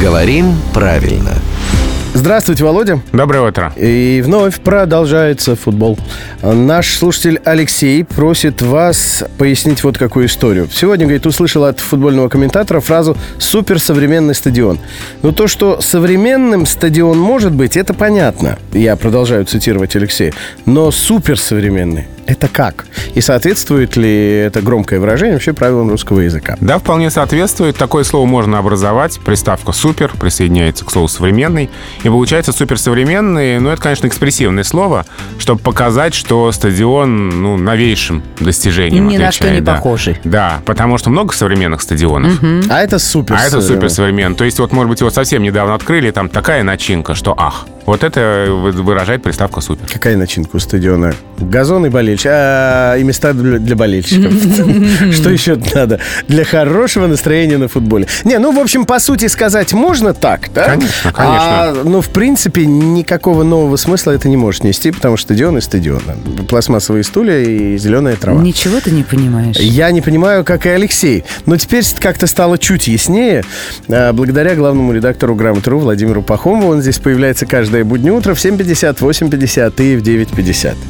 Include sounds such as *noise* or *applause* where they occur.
Говорим правильно. Здравствуйте, Володя. Доброе утро. И вновь продолжается футбол. Наш слушатель Алексей просит вас пояснить вот какую историю. Сегодня, говорит, услышал от футбольного комментатора фразу «суперсовременный стадион». Но то, что современным стадион может быть, это понятно. Я продолжаю цитировать Алексея. Но суперсовременный это как? И соответствует ли это громкое выражение вообще правилам русского языка? Да, вполне соответствует. Такое слово можно образовать. Приставка «супер» присоединяется к слову «современный». И получается суперсовременный, ну, это, конечно, экспрессивное слово, чтобы показать, что стадион, ну, новейшим достижением Ни отличает. на что не да. похожий. Да, потому что много современных стадионов. А это супер. А это суперсовременный. То есть вот, может быть, его совсем недавно открыли, там такая начинка, что ах. Вот это вы- выражает приставка «супер». Какая начинка у стадиона? Газон и болельщик. А, и места для болельщиков. *laughs* Что еще надо? Для хорошего настроения на футболе. Не, ну, в общем, по сути сказать можно так, да? Конечно, конечно. А, ну, в принципе, никакого нового смысла это не может нести, потому что стадион и стадион. Пластмассовые стулья и зеленая трава. Ничего ты не понимаешь. Я не понимаю, как и Алексей. Но теперь как-то стало чуть яснее. а, Благодаря главному редактору «Грамотру» Владимиру Пахомову. Он здесь появляется каждое буднее утро в 7.50, 8.50 и в 9.50.